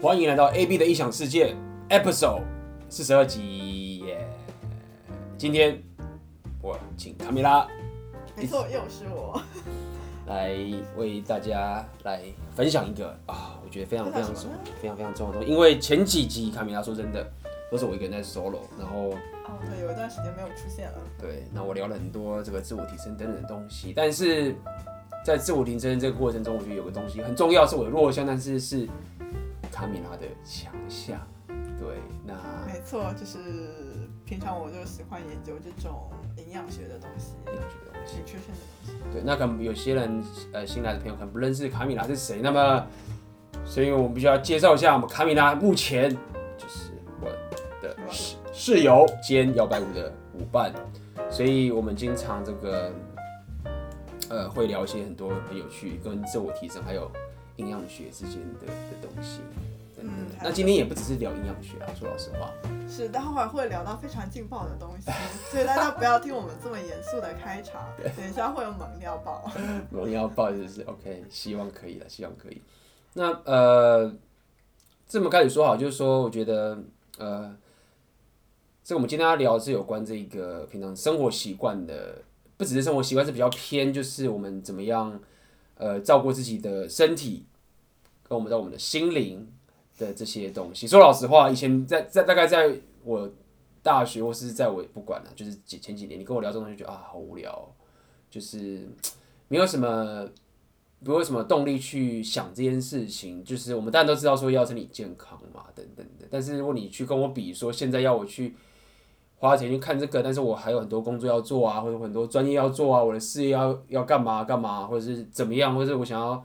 欢迎来到 AB 的异想世界，Episode 四十二集耶。今天我请卡米拉，没错，又是我，来为大家来分享一个啊，我觉得非常非常重、非常非常重要的东西。因为前几集卡米拉说真的都是我一个人在 solo，然后哦对，有一段时间没有出现了。对，那我聊了很多这个自我提升等等的东西，但是在自我提升这个过程中，我觉得有个东西很重要，是我的弱项，但是是。卡米拉的强项，对，那没错，就是平常我就喜欢研究这种营养学的东西，营养学的东西，nutrition 的东西。对，那可能有些人呃新来的朋友可能不认识卡米拉是谁，那么，所以我们必须要介绍一下我们卡米拉目前就是我的室室友兼摇摆舞的舞伴，所以我们经常这个呃会聊一些很多很有趣跟自我提升还有。营养学之间的的东西，嗯，那今天也不只是聊营养学啊，说老实话，是待会儿会聊到非常劲爆的东西，所以大家不要听我们这么严肃的开场，等一下会有猛料爆，猛料爆就是 OK，希望可以了，希望可以。那呃，这么开始说好，就是说，我觉得呃，这个我们今天要聊的是有关这个平常生活习惯的，不只是生活习惯，是比较偏，就是我们怎么样。呃，照顾自己的身体，跟我们在我们的心灵的这些东西。说老实话，以前在在大概在我大学或是在我不管了，就是前前几年，你跟我聊这种东西，觉得啊好无聊，就是没有什么没有什么动力去想这件事情。就是我们大家都知道说要身体健康嘛，等等的。但是如果你去跟我比说，现在要我去。花钱去看这个，但是我还有很多工作要做啊，或者很多专业要做啊，我的事业要要干嘛干嘛，或者是怎么样，或者是我想要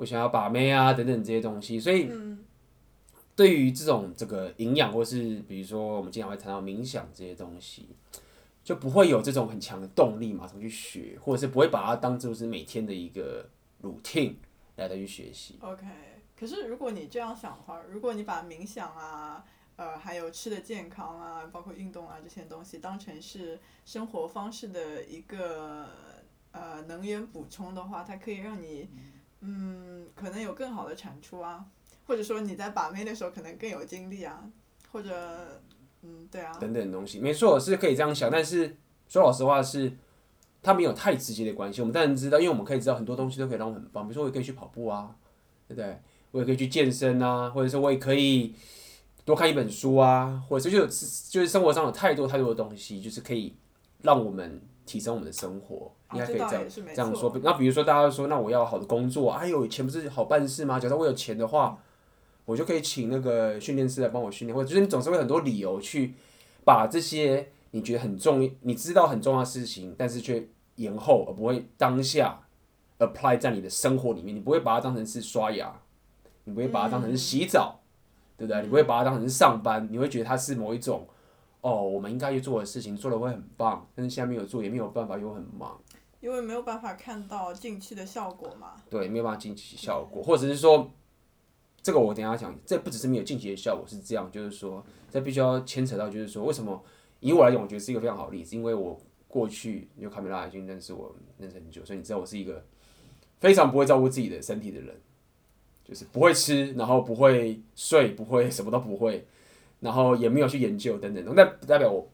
我想要把妹啊等等这些东西，所以对于这种这个营养，或是比如说我们经常会谈到冥想这些东西，就不会有这种很强的动力马上去学，或者是不会把它当做是每天的一个 routine 来的去学习。OK，可是如果你这样想的话，如果你把冥想啊。呃，还有吃的健康啊，包括运动啊这些东西，当成是生活方式的一个呃能源补充的话，它可以让你嗯可能有更好的产出啊，或者说你在把妹的时候可能更有精力啊，或者嗯对啊等等东西，没错是可以这样想，但是说老实话是它没有太直接的关系。我们当然知道，因为我们可以知道很多东西都可以让我们很棒，比如说我也可以去跑步啊，对不对？我也可以去健身啊，或者说我也可以。多看一本书啊，或者是就是就是生活上有太多太多的东西，就是可以让我们提升我们的生活，应该可以这样这样说。那比如说大家说，那我要好的工作，哎呦，钱不是好办事吗？假设我有钱的话，我就可以请那个训练师来帮我训练，或者就是你总是会很多理由去把这些你觉得很重要、你知道很重要的事情，但是却延后而不会当下 apply 在你的生活里面，你不会把它当成是刷牙，你不会把它当成是洗澡。嗯对不对？你不会把它当成是上班，你会觉得它是某一种，哦，我们应该去做的事情，做的会很棒，但是现在没有做，也没有办法，又很忙。因为没有办法看到近期的效果嘛。对，没有办法近期效果，或者是说，这个我等下讲，这不只是没有近期的效果，是这样，就是说，这必须要牵扯到，就是说，为什么以我来讲，我觉得是一个非常好的例子，因为我过去因为卡米拉已经认识我认识很久，所以你知道我是一个非常不会照顾自己的身体的人。就是不会吃，然后不会睡，不会什么都不会，然后也没有去研究等等，那不代表我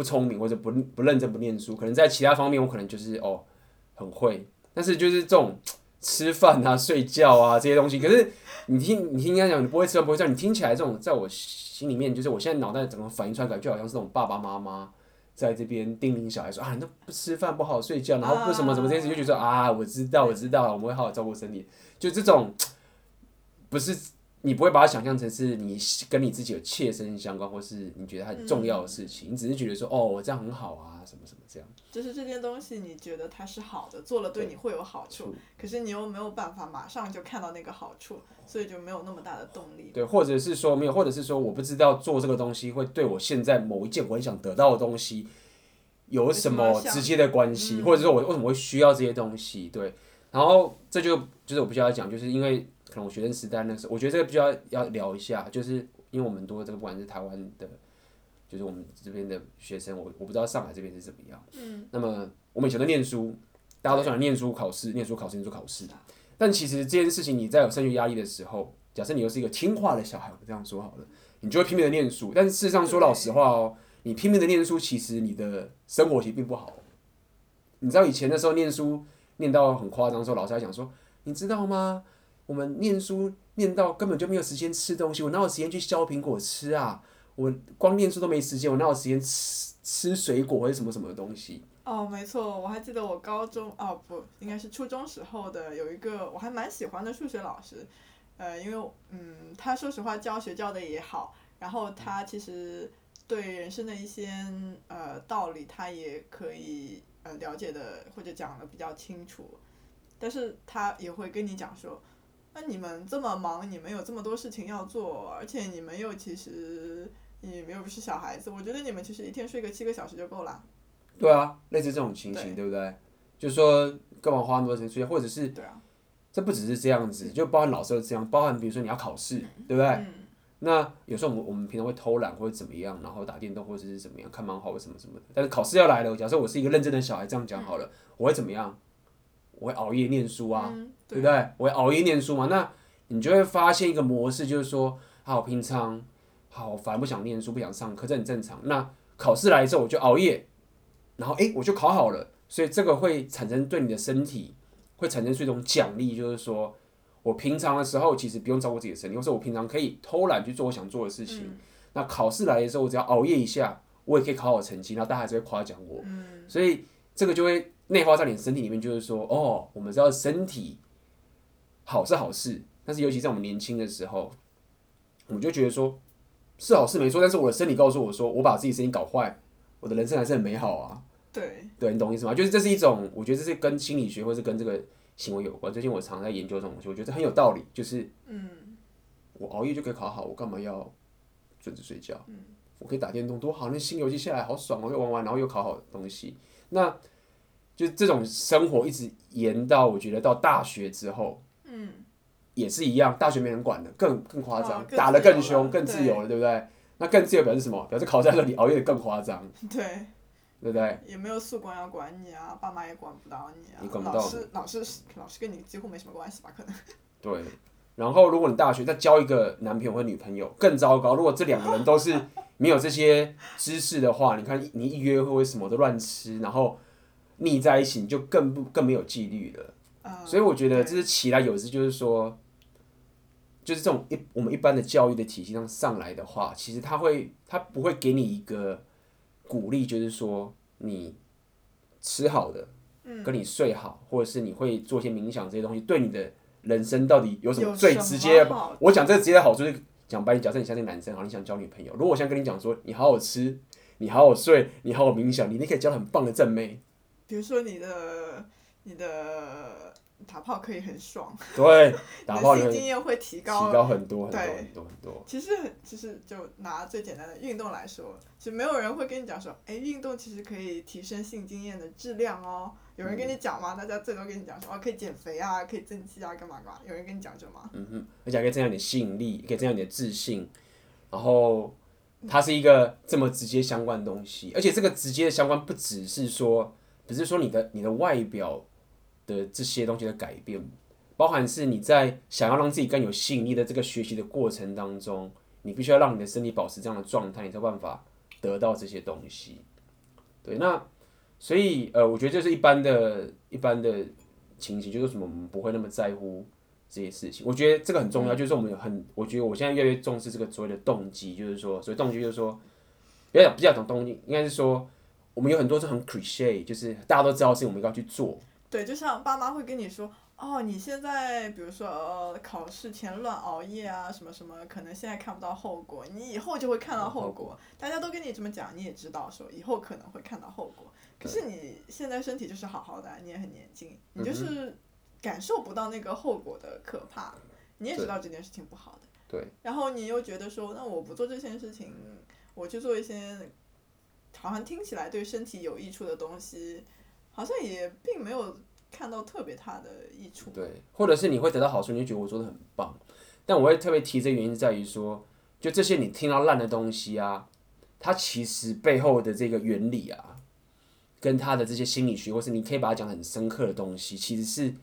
不聪明或者不不认真不念书，可能在其他方面我可能就是哦很会，但是就是这种吃饭啊、睡觉啊 这些东西，可是你听你听人家讲你不会吃不会睡，你听起来这种在我心里面就是我现在脑袋整个反应出来感觉就好像是这种爸爸妈妈在这边叮咛小孩说啊那不吃饭不好睡觉，然后为什么什么这件事就觉得啊我知道我知道我们会好好照顾身体。就这种，不是你不会把它想象成是你跟你自己有切身相关，或是你觉得它很重要的事情，嗯、你只是觉得说哦，我这样很好啊，什么什么这样。就是这件东西，你觉得它是好的，做了对你会有好处，可是你又没有办法马上就看到那个好处，所以就没有那么大的动力。对，或者是说没有，或者是说我不知道做这个东西会对我现在某一件我很想得到的东西有什么直接的关系，或者说我为什么会需要这些东西？对。然后这就就是我必须要讲，就是因为可能我学生时代那时候，我觉得这个必须要要聊一下，就是因为我们多这个不管是台湾的，就是我们这边的学生，我我不知道上海这边是怎么样。嗯。那么我们以前都念书，大家都喜欢念书、考试、念书、考试、念书、考试。但其实这件事情，你在有升学压力的时候，假设你又是一个听话的小孩，我这样说好了，你就会拼命的念书。但是事实上说老实话哦，你拼命的念书，其实你的生活其实并不好。你知道以前的时候念书念到很夸张的时候，老师还讲说，你知道吗？我们念书念到根本就没有时间吃东西，我哪有时间去削苹果吃啊？我光念书都没时间，我哪有时间吃吃水果或者什么什么东西？哦，没错，我还记得我高中哦不，应该是初中时候的有一个我还蛮喜欢的数学老师，呃，因为嗯，他说实话教学教的也好，然后他其实对人生的一些呃道理，他也可以呃了解的或者讲的比较清楚，但是他也会跟你讲说，那你们这么忙，你们有这么多事情要做，而且你们又其实你们又不是小孩子，我觉得你们其实一天睡个七个小时就够了。对啊，类似这种情形，对，对不对？就是说，干嘛花那么多时间睡觉？或者是，对啊，这不只是这样子，就包含老师都这样，包含比如说你要考试，对不对？嗯、那有时候我们我们平常会偷懒或者怎么样，然后打电动或者是怎么样，看漫画或什么什么的。但是考试要来了，假设我是一个认真的小孩，这样讲好了，嗯、我会怎么样？我会熬夜念书啊，嗯、对，不对？我会熬夜念书嘛？那你就会发现一个模式，就是说，好，平常好烦，不想念书，不想上课，这很正常。那考试来之后，我就熬夜。然后诶，我就考好了，所以这个会产生对你的身体会产生出一种奖励，就是说我平常的时候其实不用照顾自己的身体，或者我平常可以偷懒去做我想做的事情。嗯、那考试来的时候，我只要熬夜一下，我也可以考好成绩，然后大家还是会夸奖我。嗯、所以这个就会内化在你的身体里面，就是说哦，我们知道身体好是好事，但是尤其在我们年轻的时候，我们就觉得说是好事没错，但是我的身体告诉我说，我把自己身体搞坏，我的人生还是很美好啊。对，对，你懂意思吗？就是这是一种，我觉得这是跟心理学或是跟这个行为有关。最近我常常在研究这种东西，我觉得很有道理。就是，嗯，我熬夜就可以考好，我干嘛要准时睡觉？嗯，我可以打电动，多好！那新游戏下来好爽哦，又玩完，然后又考好东西。那，就这种生活一直延到我觉得到大学之后，嗯，也是一样，大学没人管的，更更夸张，打得更凶，更自由了，对不对？那更自由表示什么？表示考在这里熬夜的更夸张。对。对不对？也没有宿管要管你啊，爸妈也管不到你啊。你管不到。老师，老师，老师跟你几乎没什么关系吧？可能。对，然后如果你大学再交一个男朋友或女朋友，更糟糕。如果这两个人都是没有这些知识的话，你看你一约会什么都乱吃，然后腻在一起，你就更不更没有纪律了。嗯、所以我觉得这是其来有之，就是说，就是这种一我们一般的教育的体系上上来的话，其实他会他不会给你一个。鼓励就是说，你吃好的，跟你睡好，或者是你会做些冥想这些东西，对你的人生到底有什么最直接的？我讲这个直接的好处是讲白，假设你像那男生好，你想交女朋友，如果我现在跟你讲说，你好好吃，你好好睡，你好好冥想，你你可以交很棒的正妹。比如说你的，你的。打炮可以很爽，对，打炮性经验会提高，提高很多很多对很多很多。其实很，其实就拿最简单的运动来说，其实没有人会跟你讲说，哎，运动其实可以提升性经验的质量哦。有人跟你讲吗？嗯、大家最多跟你讲说，哦，可以减肥啊，可以增肌啊，干嘛干嘛？有人跟你讲这吗？嗯哼，而且还可以增加你的吸引力，可以增加你的自信。然后，它是一个这么直接相关的东西，而且这个直接的相关不只是说，只是说你的你的外表。的这些东西的改变，包含是你在想要让自己更有吸引力的这个学习的过程当中，你必须要让你的身体保持这样的状态，你才有办法得到这些东西。对，那所以呃，我觉得这是一般的、一般的情形，就是什么我们不会那么在乎这些事情。我觉得这个很重要，就是我们有很，我觉得我现在越来越重视这个所谓的动机，就是说，所谓动机就是说，不要讲不要讲动机，应该是说我们有很多是很 cliche，就是大家都知道的事情，我们要去做。对，就像爸妈会跟你说，哦，你现在比如说呃考试前乱熬夜啊，什么什么，可能现在看不到后果，你以后就会看到后果。大家都跟你这么讲，你也知道说以后可能会看到后果。可是你现在身体就是好好的，你也很年轻，你就是感受不到那个后果的可怕，你也知道这件事情不好的。对。然后你又觉得说，那我不做这件事情，我去做一些好像听起来对身体有益处的东西。好像也并没有看到特别大的益处。对，或者是你会得到好处，你就觉得我做的很棒。但我会特别提这个原因在于说，就这些你听到烂的东西啊，它其实背后的这个原理啊，跟它的这些心理学，或是你可以把它讲很深刻的东西，其实是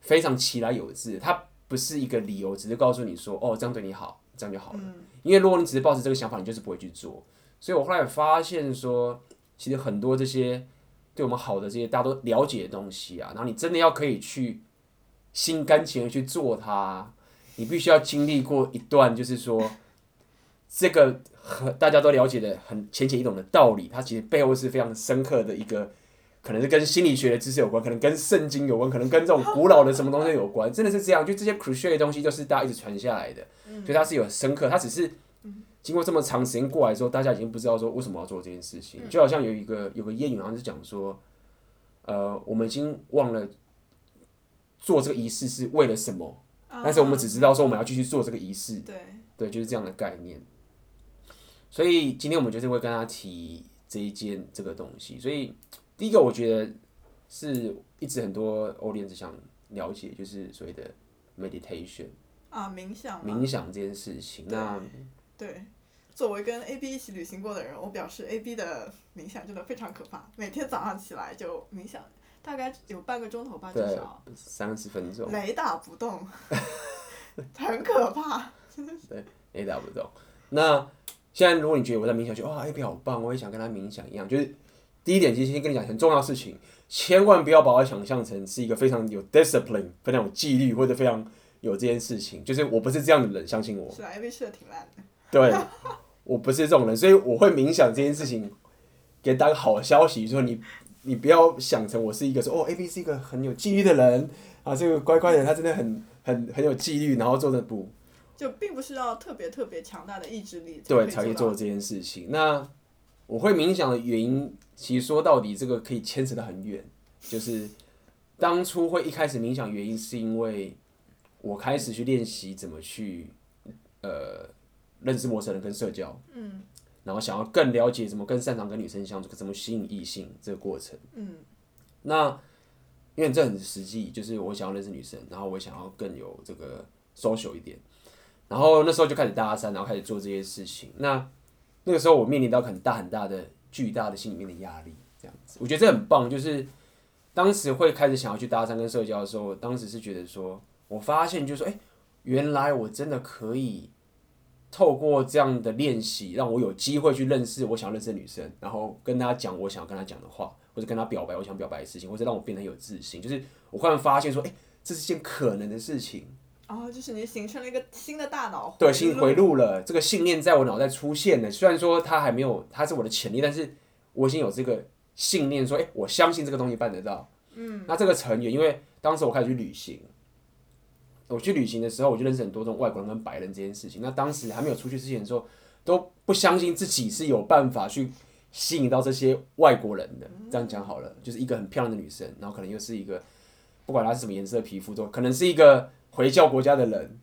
非常其来有致。它不是一个理由，只是告诉你说，哦，这样对你好，这样就好了。嗯、因为如果你只是抱着这个想法，你就是不会去做。所以我后来发现说，其实很多这些对我们好的这些大家都了解的东西啊，然后你真的要可以去心甘情愿去做它，你必须要经历过一段，就是说这个很大家都了解的很浅显易懂的道理，它其实背后是非常深刻的一个。可能是跟心理学的知识有关，可能跟圣经有关，可能跟这种古老的什么东西有关，真的是这样。就这些 c r u c i a l 的东西，都是大家一直传下来的，所以它是有深刻。它只是经过这么长时间过来之后，大家已经不知道说为什么要做这件事情。就好像有一个有个谚语，好像是讲说，呃，我们已经忘了做这个仪式是为了什么，但是我们只知道说我们要继续做这个仪式。对，对，就是这样的概念。所以今天我们就是会跟他提这一件这个东西，所以。第一个，我觉得是一直很多 audience 想了解，就是所谓的 meditation 啊，冥想，冥想这件事情。那对，作为跟 A B 一起旅行过的人，我表示 A B 的冥想真的非常可怕。每天早上起来就冥想，大概有半个钟头吧，至少三十分钟，雷打不动，很可怕。对，雷打不动。那现在如果你觉得我在冥想，就哇，A B 好棒，我也想跟他冥想一样，就是。第一点，其实先跟你讲很重要的事情，千万不要把我想象成是一个非常有 discipline、非常有纪律或者非常有这件事情。就是我不是这样的人，相信我。是啊，A B 吃的挺烂的。对，我不是这种人，所以我会冥想这件事情，给大家好消息，说你你不要想成我是一个说哦，A B 是一个很有纪律的人啊，这个乖乖的人他真的很很很有纪律，然后做的不，就并不是要特别特别强大的意志力，对，才可以做这件事情。那我会冥想的原因。其实说到底，这个可以牵扯得很远。就是当初会一开始冥想，原因是因为我开始去练习怎么去呃认识陌生人跟社交，嗯，然后想要更了解怎么更擅长跟女生相处，怎么吸引异性这个过程，嗯，那因为这很实际，就是我想要认识女生，然后我想要更有这个 social 一点，然后那时候就开始搭讪，然后开始做这些事情。那那个时候我面临到很大很大的。巨大的心里面的压力，这样子，我觉得这很棒。就是当时会开始想要去搭讪跟社交的时候，当时是觉得说，我发现就是说，哎，原来我真的可以透过这样的练习，让我有机会去认识我想认识的女生，然后跟她讲我想要跟她讲的话，或者跟她表白我想表白的事情，或者让我变得有自信。就是我忽然发现说，哎，这是件可能的事情。哦，就是你形成了一个新的大脑，对，新回路了。这个信念在我脑袋出现了，虽然说它还没有，它是我的潜力，但是我已经有这个信念，说，哎，我相信这个东西办得到。嗯，那这个成员，因为当时我开始去旅行，我去旅行的时候，我就认识很多这种外国人跟白人这件事情。那当时还没有出去之前的时候，都不相信自己是有办法去吸引到这些外国人的。这样讲好了，就是一个很漂亮的女生，然后可能又是一个，不管她是什么颜色的皮肤，都可能是一个。回教国家的人，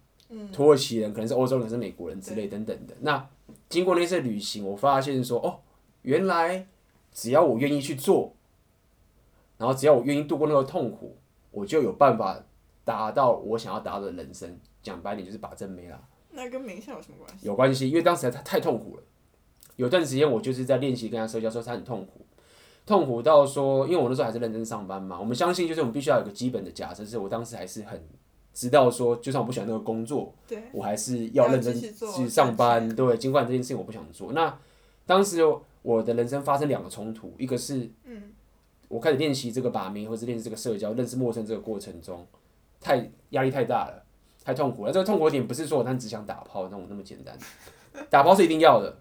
土耳其人，可能是欧洲人，可能是美国人之类等等的。那经过那次旅行，我发现说，哦，原来只要我愿意去做，然后只要我愿意度过那个痛苦，我就有办法达到我想要达到的人生。讲白点就是把正妹啦。那跟冥想有什么关系？有关系，因为当时他太痛苦了。有段时间我就是在练习跟他社交的时候，他很痛苦，痛苦到说，因为我那时候还是认真上班嘛。我们相信，就是我们必须要有个基本的假设，是我当时还是很。知道说，就算我不喜欢那个工作，对我还是要认真去上班。对，尽管这件事情我不想做。那当时我的人生发生两个冲突，一个是，我开始练习这个把名，或是练习这个社交，认识陌生这个过程中，太压力太大了，太痛苦了。这个痛苦点不是说我单只想打炮那种那么简单，打炮是一定要的，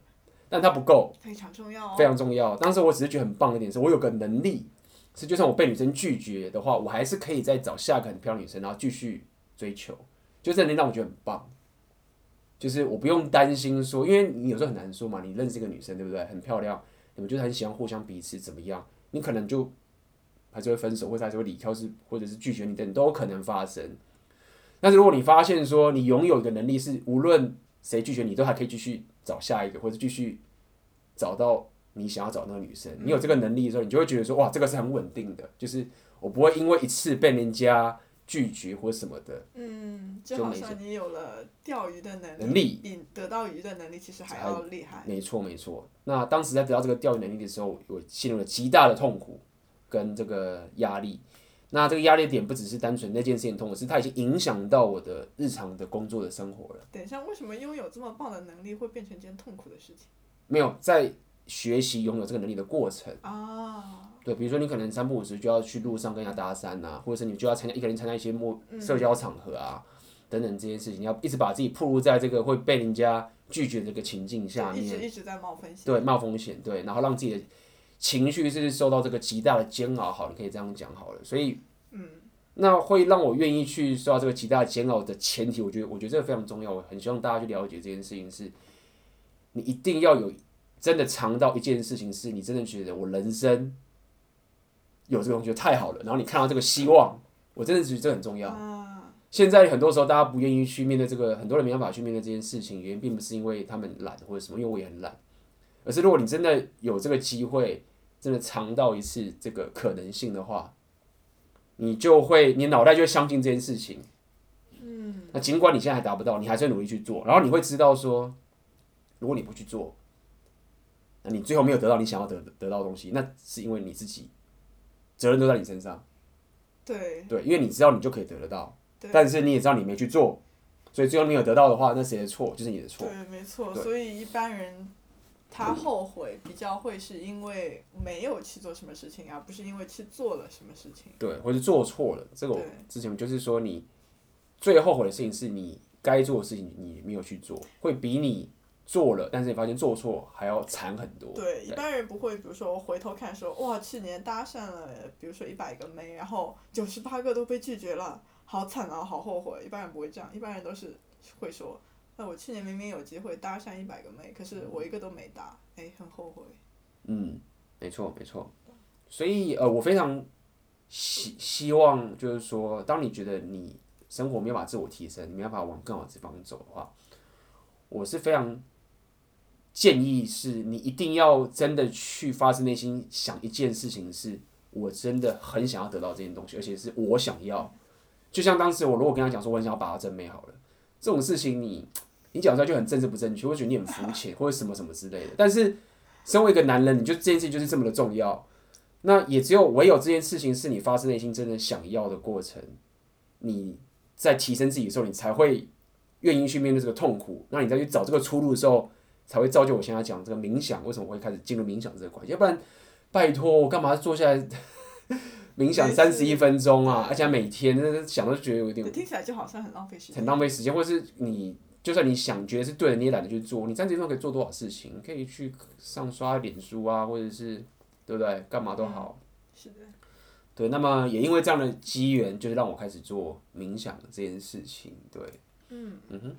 但它不够，非常重要，非常重要。当时我只是觉得很棒的一点是，我有个能力，是就算我被女生拒绝的话，我还是可以再找下个很漂亮女生，然后继续。追求，就这能让我觉得很棒，就是我不用担心说，因为你有时候很难说嘛，你认识一个女生，对不对？很漂亮，你们就是很喜欢互相彼此怎么样？你可能就还是会分手，或者还是会离开，是或者是拒绝你等都有可能发生。但是如果你发现说，你拥有一个能力，是无论谁拒绝你，都还可以继续找下一个，或者继续找到你想要找那个女生。你有这个能力的时候，你就会觉得说，哇，这个是很稳定的，就是我不会因为一次被人家。拒绝或什么的，嗯，就好像你有了钓鱼的能力，能力比得到鱼的能力其实还要厉害。没错没错。那当时在得到这个钓鱼能力的时候，我陷入了极大的痛苦跟这个压力。那这个压力点不只是单纯那件事情痛，苦是它已经影响到我的日常的工作的生活了。等一下，为什么拥有这么棒的能力会变成一件痛苦的事情？没有在学习拥有这个能力的过程啊。对，比如说你可能三不五时就要去路上跟人家搭讪啊，或者是你就要参加一个人参加一些陌社交场合啊、嗯、等等这些事情，你要一直把自己暴露在这个会被人家拒绝的这个情境下面，一直一直在冒风险。对，冒风险，对，然后让自己的情绪是受到这个极大的煎熬。好，你可以这样讲好了。所以，嗯，那会让我愿意去受到这个极大的煎熬的前提，我觉得，我觉得这个非常重要。我很希望大家去了解这件事情是，你一定要有真的尝到一件事情，是你真的觉得我人生。有这个东西就太好了，然后你看到这个希望，我真的觉得这很重要。现在很多时候大家不愿意去面对这个，很多人没办法去面对这件事情，原因并不是因为他们懒或者什么，因为我也很懒，而是如果你真的有这个机会，真的尝到一次这个可能性的话，你就会，你脑袋就会相信这件事情。嗯。那尽管你现在还达不到，你还是要努力去做，然后你会知道说，如果你不去做，那你最后没有得到你想要得得到的东西，那是因为你自己。责任都在你身上，对对，因为你知道你就可以得得到，但是你也知道你没去做，所以最后没有得到的话，那谁的错？就是你的错。对，没错。所以一般人他后悔比较会是因为没有去做什么事情，而不是因为去做了什么事情。对，或是做错了。这个我之前就是说，你最后悔的事情是你该做的事情你没有去做，会比你。做了，但是你发现做错还要惨很多。对，一般人不会，比如说我回头看说，哇，去年搭讪了，比如说一百个妹，然后九十八个都被拒绝了，好惨啊，好后悔。一般人不会这样，一般人都是会说，那我去年明明有机会搭讪一百个妹，可是我一个都没搭，哎，很后悔。嗯，没错没错。所以呃，我非常希希望就是说，当你觉得你生活没有办法自我提升，你没有办法往更好的地方走的话，我是非常。建议是你一定要真的去发自内心想一件事情，是我真的很想要得到这件东西，而且是我想要。就像当时我如果跟他讲说我很想要把她正妹好了，这种事情你你讲出来就很政治不正确，我觉得你很肤浅或者什么什么之类的。但是身为一个男人，你就这件事情就是这么的重要。那也只有唯有这件事情是你发自内心真的想要的过程，你在提升自己的时候，你才会愿意去面对这个痛苦。那你再去找这个出路的时候。才会造就我现在讲这个冥想，为什么我会开始进入冥想这个关系？要不然，拜托我干嘛坐下来 冥想三十一分钟啊？而且每天那想都觉得有点，听起来就好像很浪费时间。很浪费时间，或是你就算你想觉得是对的，你也懒得去做。你三十分钟可以做多少事情？你可以去上刷脸书啊，或者是对不对？干嘛都好。嗯、是的。对，那么也因为这样的机缘，就是让我开始做冥想这件事情。对。嗯。嗯哼。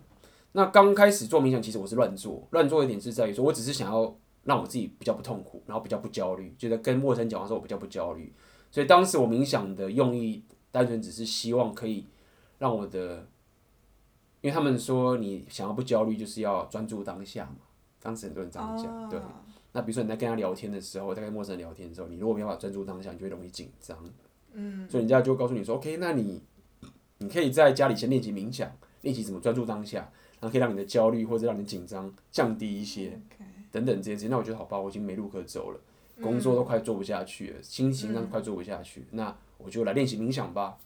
那刚开始做冥想，其实我是乱做，乱做一点是在于说，我只是想要让我自己比较不痛苦，然后比较不焦虑，觉得跟陌生人讲话的时候我比较不焦虑。所以当时我冥想的用意，单纯只是希望可以让我的，因为他们说你想要不焦虑，就是要专注当下嘛。当时很多人这样讲，对。那比如说你在跟他聊天的时候，在跟陌生人聊天的时候，你如果没办法专注当下，你就会容易紧张。嗯。所以人家就告诉你说，OK，那你你可以在家里先练习冥想，练习怎么专注当下。然后可以让你的焦虑或者让你紧张降低一些等等这些。那我觉得好吧，我已经没路可走了，工作都快做不下去了，嗯、心情上快做不下去，嗯、那我就来练习冥想吧。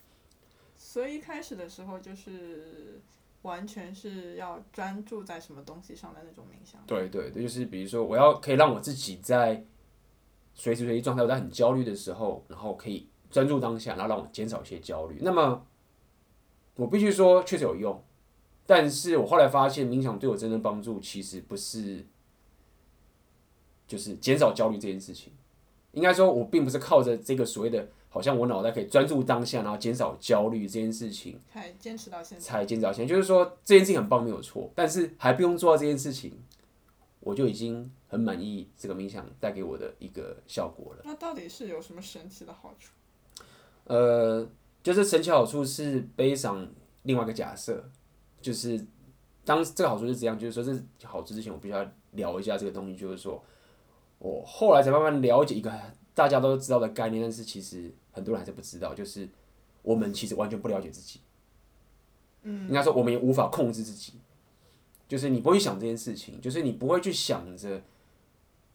所以一开始的时候就是完全是要专注在什么东西上的那种冥想。对对对，就是比如说我要可以让我自己在随时随地状态，我在很焦虑的时候，然后可以专注当下，然后让我减少一些焦虑。那么我必须说，确实有用。但是我后来发现，冥想对我真正帮助，其实不是，就是减少焦虑这件事情。应该说，我并不是靠着这个所谓的，好像我脑袋可以专注当下，然后减少焦虑这件事情，才坚持到现在。才坚持到现在，就是说这件事情很棒，没有错。但是还不用做到这件事情，我就已经很满意这个冥想带给我的一个效果了。那到底是有什么神奇的好处？呃，就是神奇好处是背上另外一个假设。就是当这个好处是怎样，就是说这好处之前我必须要聊一下这个东西，就是说我后来才慢慢了解一个大家都知道的概念，但是其实很多人还是不知道，就是我们其实完全不了解自己。嗯，应该说我们也无法控制自己，就是你不会想这件事情，就是你不会去想着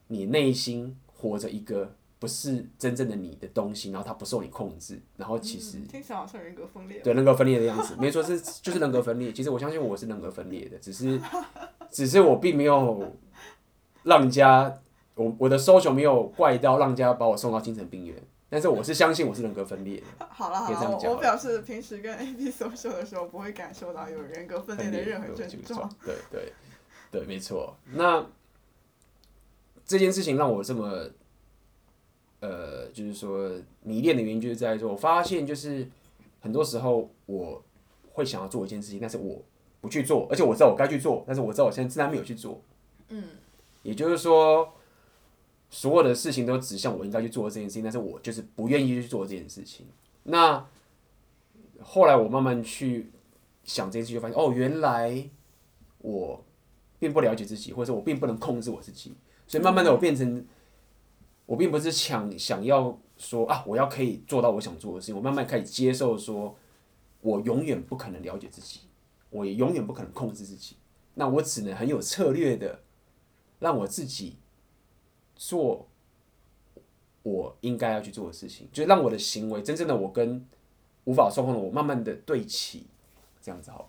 你内心活着一个不是真正的你的东西，然后它不受你控制，然后其实、嗯、听起来好像人格分裂。对，人格分裂的样子，没错，是就是人格分裂。其实我相信我是人格分裂的，只是 只是我并没有让人家，我我的 social 没有怪到让人家把我送到精神病院。但是我是相信我是人格分裂的。好了好了，我表示平时跟 AP social 的时候不会感受到有人格分裂的任何症状。对对对，没错。那这件事情让我这么。呃，就是说迷恋的原因就是在于说，我发现就是很多时候我会想要做一件事情，但是我不去做，而且我知道我该去做，但是我知道我现在自然没有去做。嗯，也就是说，所有的事情都指向我应该去做这件事情，但是我就是不愿意去做这件事情。那后来我慢慢去想这件事，就发现哦，原来我并不了解自己，或者我并不能控制我自己，所以慢慢的我变成。我并不是想想要说啊，我要可以做到我想做的事情。我慢慢开始接受说，我永远不可能了解自己，我也永远不可能控制自己。那我只能很有策略的让我自己做我应该要去做的事情，就让我的行为真正的我跟无法受控的我慢慢的对齐，这样子好了。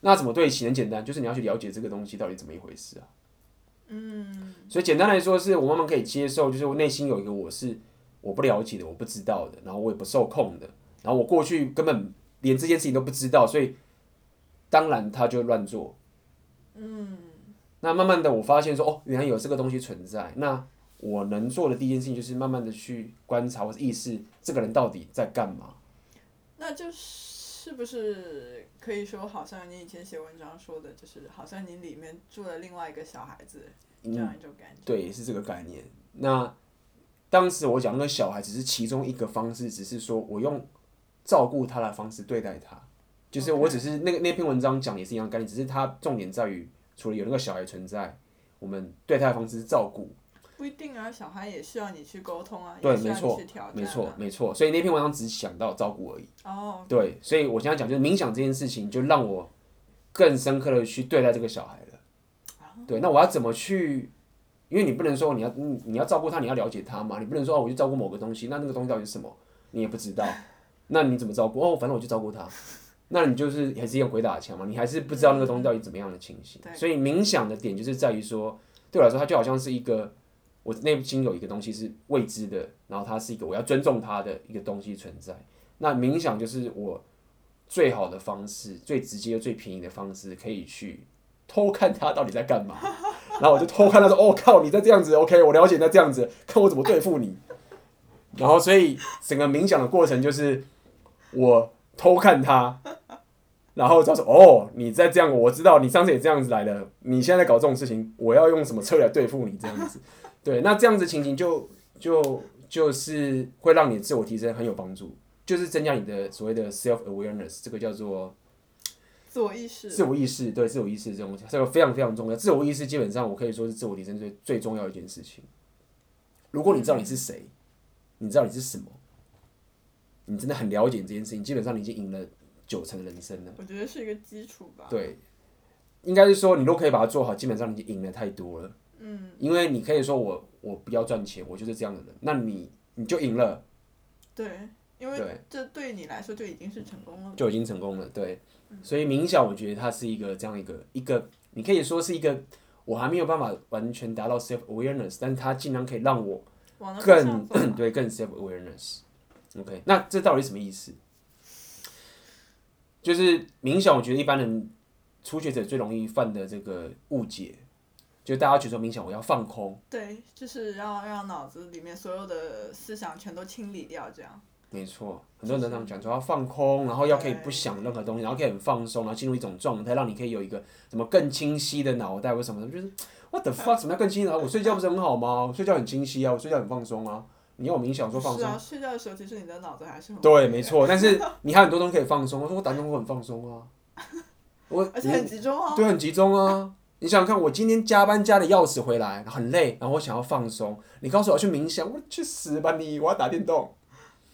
那怎么对齐？很简单，就是你要去了解这个东西到底怎么一回事啊。嗯，所以简单来说，是我慢慢可以接受，就是我内心有一个我是我不了解的，我不知道的，然后我也不受控的，然后我过去根本连这件事情都不知道，所以当然他就乱做。嗯，那慢慢的我发现说，哦，原来有这个东西存在，那我能做的第一件事情就是慢慢的去观察或者意识这个人到底在干嘛。那就是不是？可以说，好像你以前写文章说的，就是好像你里面住了另外一个小孩子，这样一种感觉。对，是这个概念。那当时我讲那个小孩只是其中一个方式，只是说我用照顾他的方式对待他，就是我只是那个那篇文章讲也是一样概念，只是它重点在于，除了有那个小孩存在，我们对他的方式是照顾。不一定啊，小孩也需要你去沟通啊，对，没错，没错，没错。所以那篇文章只想到照顾而已。哦。对，所以我现在讲就是冥想这件事情，就让我更深刻的去对待这个小孩了。Oh. 对，那我要怎么去？因为你不能说你要你你要照顾他，你要了解他嘛。你不能说哦，我就照顾某个东西，那那个东西到底是什么？你也不知道。那你怎么照顾？哦，反正我就照顾他。那你就是还是用鬼打墙嘛？你还是不知道那个东西到底怎么样的情形。对。所以冥想的点就是在于说，对我来说，它就好像是一个。我内心有一个东西是未知的，然后它是一个我要尊重它的一个东西存在。那冥想就是我最好的方式，最直接、最便宜的方式，可以去偷看他到底在干嘛。然后我就偷看他说：“哦靠，你在这样子，OK，我了解你在这样子，看我怎么对付你。”然后所以整个冥想的过程就是我偷看他，然后他说：“哦，你在这样，我知道你上次也这样子来的，你现在在搞这种事情，我要用什么策略来对付你这样子。”对，那这样子情形就就就是会让你自我提升很有帮助，就是增加你的所谓的 self awareness，这个叫做自我意识。自我意识，对，自我意识这种这个非常非常重要。自我意识基本上我可以说是自我提升最最重要的一件事情。如果你知道你是谁，你知道你是什么，你真的很了解这件事情，基本上你已经赢了九成的人生了。我觉得是一个基础吧。对，应该是说你都可以把它做好，基本上你已经赢了太多了。嗯，因为你可以说我我不要赚钱，我就是这样的人，那你你就赢了。对，因为这对你来说就已经是成功了。就已经成功了，对。所以冥想，我觉得它是一个这样一个一个，你可以说是一个我还没有办法完全达到 self awareness，但它竟然可以让我更 对更 self awareness。OK，那这到底什么意思？就是冥想，我觉得一般人初学者最容易犯的这个误解。就大家觉得冥想，我要放空。对，就是要让脑子里面所有的思想全都清理掉，这样。没错，很多人这样讲，说要放空，然后要可以不想任何东西，然后可以很放松，然后进入一种状态，让你可以有一个什么更清晰的脑袋或什么的，就是 What the fuck？什么叫更清晰的？我睡觉不是很好吗？我睡觉很清晰啊，我睡觉很放松啊。你要冥想说放松？是啊，睡觉的时候其实你的脑子还是很对，没错。但是你还有很多东西可以放松。我说我打电话我很放松啊，我 而且很集中啊，对，很集中啊。你想想看，我今天加班加的要死回来，很累，然后我想要放松。你告诉我要去冥想，我去死吧你！我要打电动，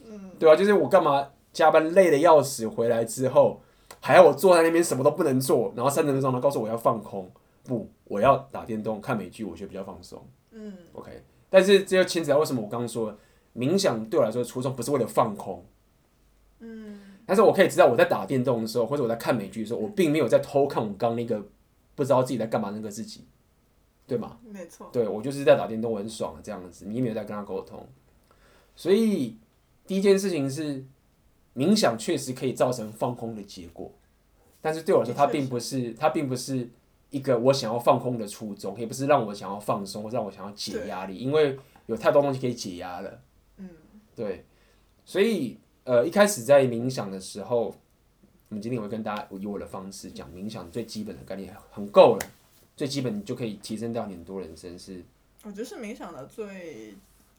嗯，对吧？就是我干嘛加班累的要死回来之后，还要我坐在那边什么都不能做，然后三点钟呢告诉我要放空，不，我要打电动看美剧，我觉得比较放松。嗯，OK。但是这就牵扯到为什么我刚刚说冥想对我来说的初衷不是为了放空，嗯，但是我可以知道我在打电动的时候，或者我在看美剧的时候，我并没有在偷看我刚那个不知道自己在干嘛那个自己，对吗？没错。对，我就是在打电动，我很爽这样子，你也没有在跟他沟通，所以第一件事情是冥想确实可以造成放空的结果，但是对我来说，它并不是，它并不是一个我想要放空的初衷，也不是让我想要放松或让我想要解压力，因为有太多东西可以解压了。嗯，对，所以呃，一开始在冥想的时候，我们今天我会跟大家以我的方式讲冥想最基本的概念，很够了，最基本你就可以提升到你很多人生是。我觉得是冥想的最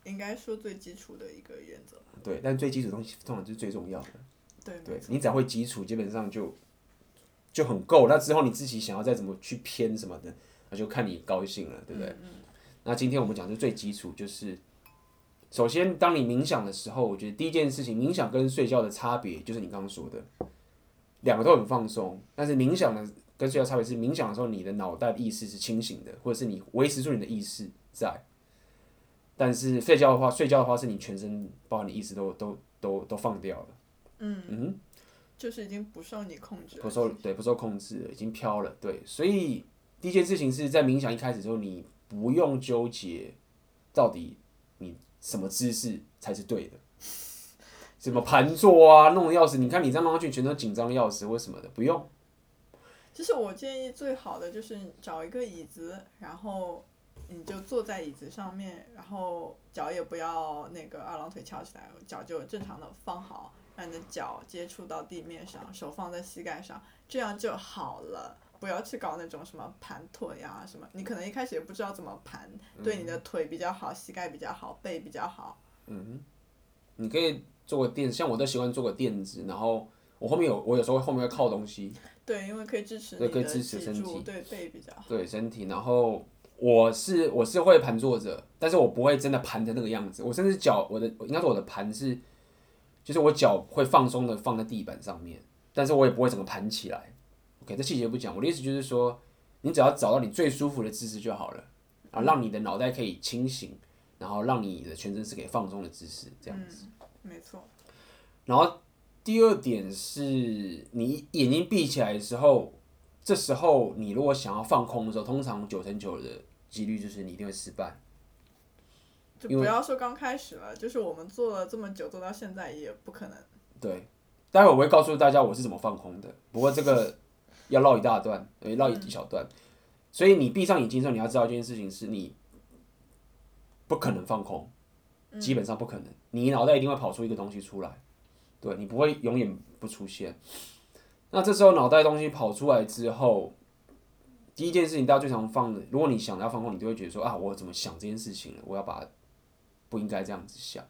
应该说最基础的一个原则。对，但最基础的东西通常就是最重要的。对，对你只要会基础，基本上就就很够。那之后你自己想要再怎么去偏什么的，那就看你高兴了，对不对？嗯嗯那今天我们讲的最基础就是，首先当你冥想的时候，我觉得第一件事情，冥想跟睡觉的差别就是你刚刚说的，两个都很放松，但是冥想的跟睡觉差别是，冥想的时候你的脑袋意识是清醒的，或者是你维持住你的意识在，但是睡觉的话，睡觉的话是你全身包括你意识都都都都放掉了，嗯嗯，就是已经不受你控制了，不受对不受控制了，已经飘了，对，所以第一件事情是在冥想一开始的时候你。不用纠结，到底你什么姿势才是对的？什么盘坐啊，弄的要死！你看你这样弄上去，全都紧张的要死，或什么的，不用。其实我建议最好的就是找一个椅子，然后你就坐在椅子上面，然后脚也不要那个二郎腿翘起来，脚就正常的放好，让你的脚接触到地面上，手放在膝盖上，这样就好了。不要去搞那种什么盘腿啊什么，你可能一开始也不知道怎么盘，对你的腿比较好，膝盖比较好，背比较好。嗯，你可以做个垫子，像我都喜欢做个垫子，然后我后面有，我有时候后面会靠东西。对，因为可以支持。对，可以支持身体。对，背比较好。对身体，然后我是我是会盘坐着，但是我不会真的盘成那个样子，我甚至脚我的应该说我的盘是，就是我脚会放松的放在地板上面，但是我也不会整个盘起来。OK，这细节不讲。我的意思就是说，你只要找到你最舒服的姿势就好了，啊，让你的脑袋可以清醒，然后让你的全身是可以放松的姿势，这样子。嗯，没错。然后第二点是你眼睛闭起来的时候，这时候你如果想要放空的时候，通常九成九的几率就是你一定会失败。就不要说刚开始了，就是我们做了这么久，做到现在也不可能。对，待会我会告诉大家我是怎么放空的。不过这个。要绕一大段，对，绕一小段，所以你闭上眼睛之后，你要知道一件事情是你不可能放空，基本上不可能，你脑袋一定会跑出一个东西出来，对，你不会永远不出现。那这时候脑袋东西跑出来之后，第一件事情大家最常放的，如果你想要放空，你就会觉得说啊，我怎么想这件事情了？我要把不应该这样子想，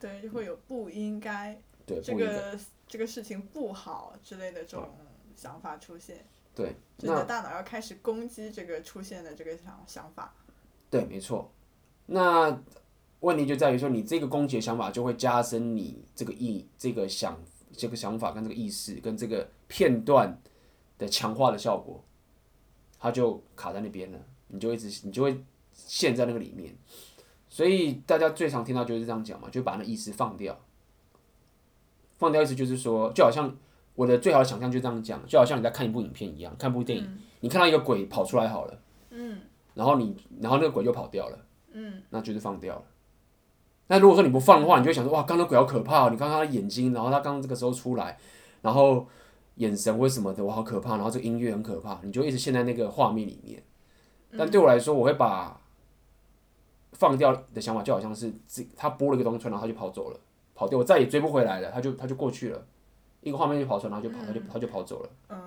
对，就会有不应该，对，这个这个事情不好之类的这种。想法出现，对，你的大脑要开始攻击这个出现的这个想想法。对，没错。那问题就在于说，你这个攻击的想法就会加深你这个意、这个想、这个想法跟这个意识跟这个片段的强化的效果，它就卡在那边了。你就一直，你就会陷在那个里面。所以大家最常听到就是这样讲嘛，就把那意识放掉。放掉意思就是说，就好像。我的最好的想象就这样讲，就好像你在看一部影片一样，看部电影，嗯、你看到一个鬼跑出来好了，嗯，然后你，然后那个鬼就跑掉了，嗯，那就是放掉了。那如果说你不放的话，你就会想说，哇，刚刚鬼好可怕哦！你看他的眼睛，然后他刚刚这个时候出来，然后眼神或什么的，我，好可怕！然后这个音乐很可怕，你就一直陷在那个画面里面。但对我来说，我会把放掉的想法就好像是这他播了一个东西出来，然后他就跑走了，跑掉，我再也追不回来了，他就他就过去了。一个画面就跑出来，然后就跑，他就他就跑走了。嗯，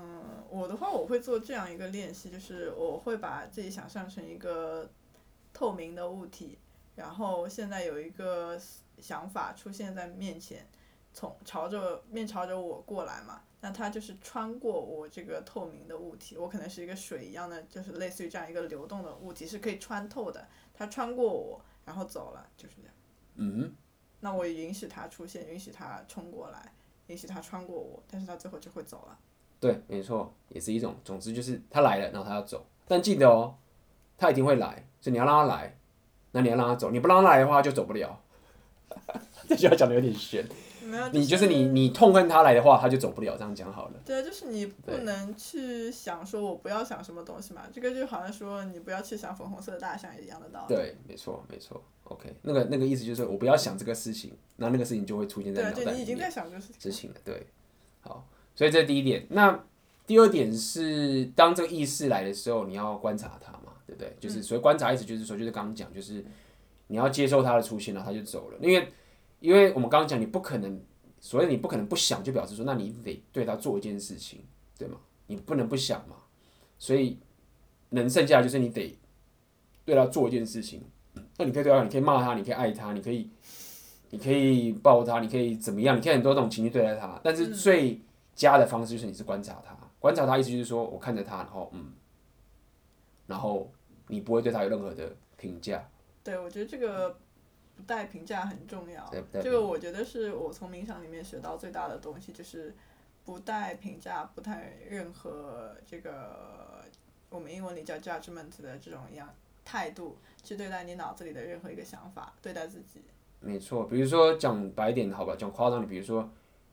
我的话我会做这样一个练习，就是我会把自己想象成一个透明的物体，然后现在有一个想法出现在面前，从朝着面朝着我过来嘛，那它就是穿过我这个透明的物体，我可能是一个水一样的，就是类似于这样一个流动的物体，是可以穿透的，它穿过我，然后走了，就是这样。嗯。那我也允许它出现，允许它冲过来。允许它穿过我，但是它最后就会走了。对，没错，也是一种。总之就是它来了，然后它要走。但记得哦，它一定会来，所以你要让它来，那你要让他走。你不让他来的话，就走不了。这句话讲的有点悬。没有，你就是你，你痛恨他来的话，他就走不了。这样讲好了。对，就是你不能去想说，我不要想什么东西嘛。这个就好像说，你不要去想粉红色的大象一样的道理。对，没错，没错。OK，那个那个意思就是，我不要想这个事情，那那个事情就会出现在脑袋里面。对，就你已经在想这个事情了。对，好，所以这是第一点。那第二点是，当这个意识来的时候，你要观察它嘛，对不对？就是所以观察，意思就是说，就是刚刚讲，就是你要接受他的出现了，他就走了，因为。因为我们刚刚讲，你不可能，所以你不可能不想，就表示说，那你得对他做一件事情，对吗？你不能不想嘛，所以能剩下的就是你得对他做一件事情。那你可以对他，你可以骂他，你可以爱他，你可以，你可以抱他，你可以怎么样？你可以很多种情绪对待他。但是最佳的方式就是你是观察他，观察他意思就是说我看着他，然后嗯，然后你不会对他有任何的评价。对，我觉得这个。不带评价很重要，这个我觉得是我从冥想里面学到最大的东西，就是不带评价，不带任何这个我们英文里叫 judgment 的这种一样态度去对待你脑子里的任何一个想法，对待自己。没错，比如说讲白点，好吧，讲夸张的，比如说